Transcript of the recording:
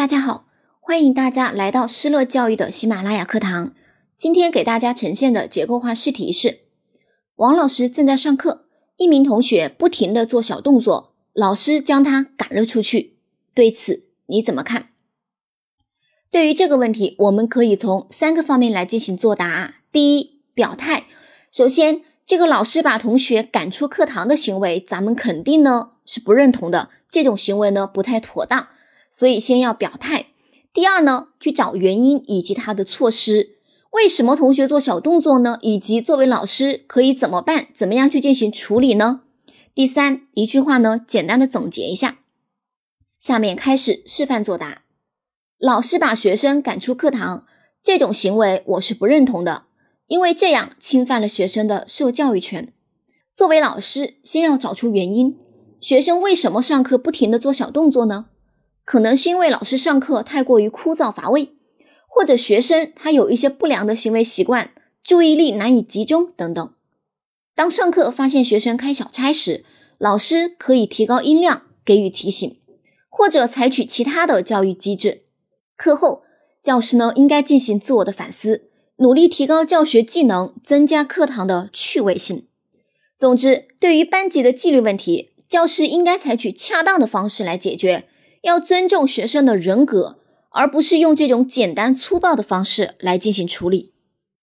大家好，欢迎大家来到施乐教育的喜马拉雅课堂。今天给大家呈现的结构化试题是：王老师正在上课，一名同学不停地做小动作，老师将他赶了出去。对此你怎么看？对于这个问题，我们可以从三个方面来进行作答。第一，表态。首先，这个老师把同学赶出课堂的行为，咱们肯定呢是不认同的，这种行为呢不太妥当。所以先要表态。第二呢，去找原因以及他的措施。为什么同学做小动作呢？以及作为老师可以怎么办？怎么样去进行处理呢？第三，一句话呢，简单的总结一下。下面开始示范作答。老师把学生赶出课堂，这种行为我是不认同的，因为这样侵犯了学生的受教育权。作为老师，先要找出原因，学生为什么上课不停的做小动作呢？可能是因为老师上课太过于枯燥乏味，或者学生他有一些不良的行为习惯，注意力难以集中等等。当上课发现学生开小差时，老师可以提高音量给予提醒，或者采取其他的教育机制。课后，教师呢应该进行自我的反思，努力提高教学技能，增加课堂的趣味性。总之，对于班级的纪律问题，教师应该采取恰当的方式来解决。要尊重学生的人格，而不是用这种简单粗暴的方式来进行处理。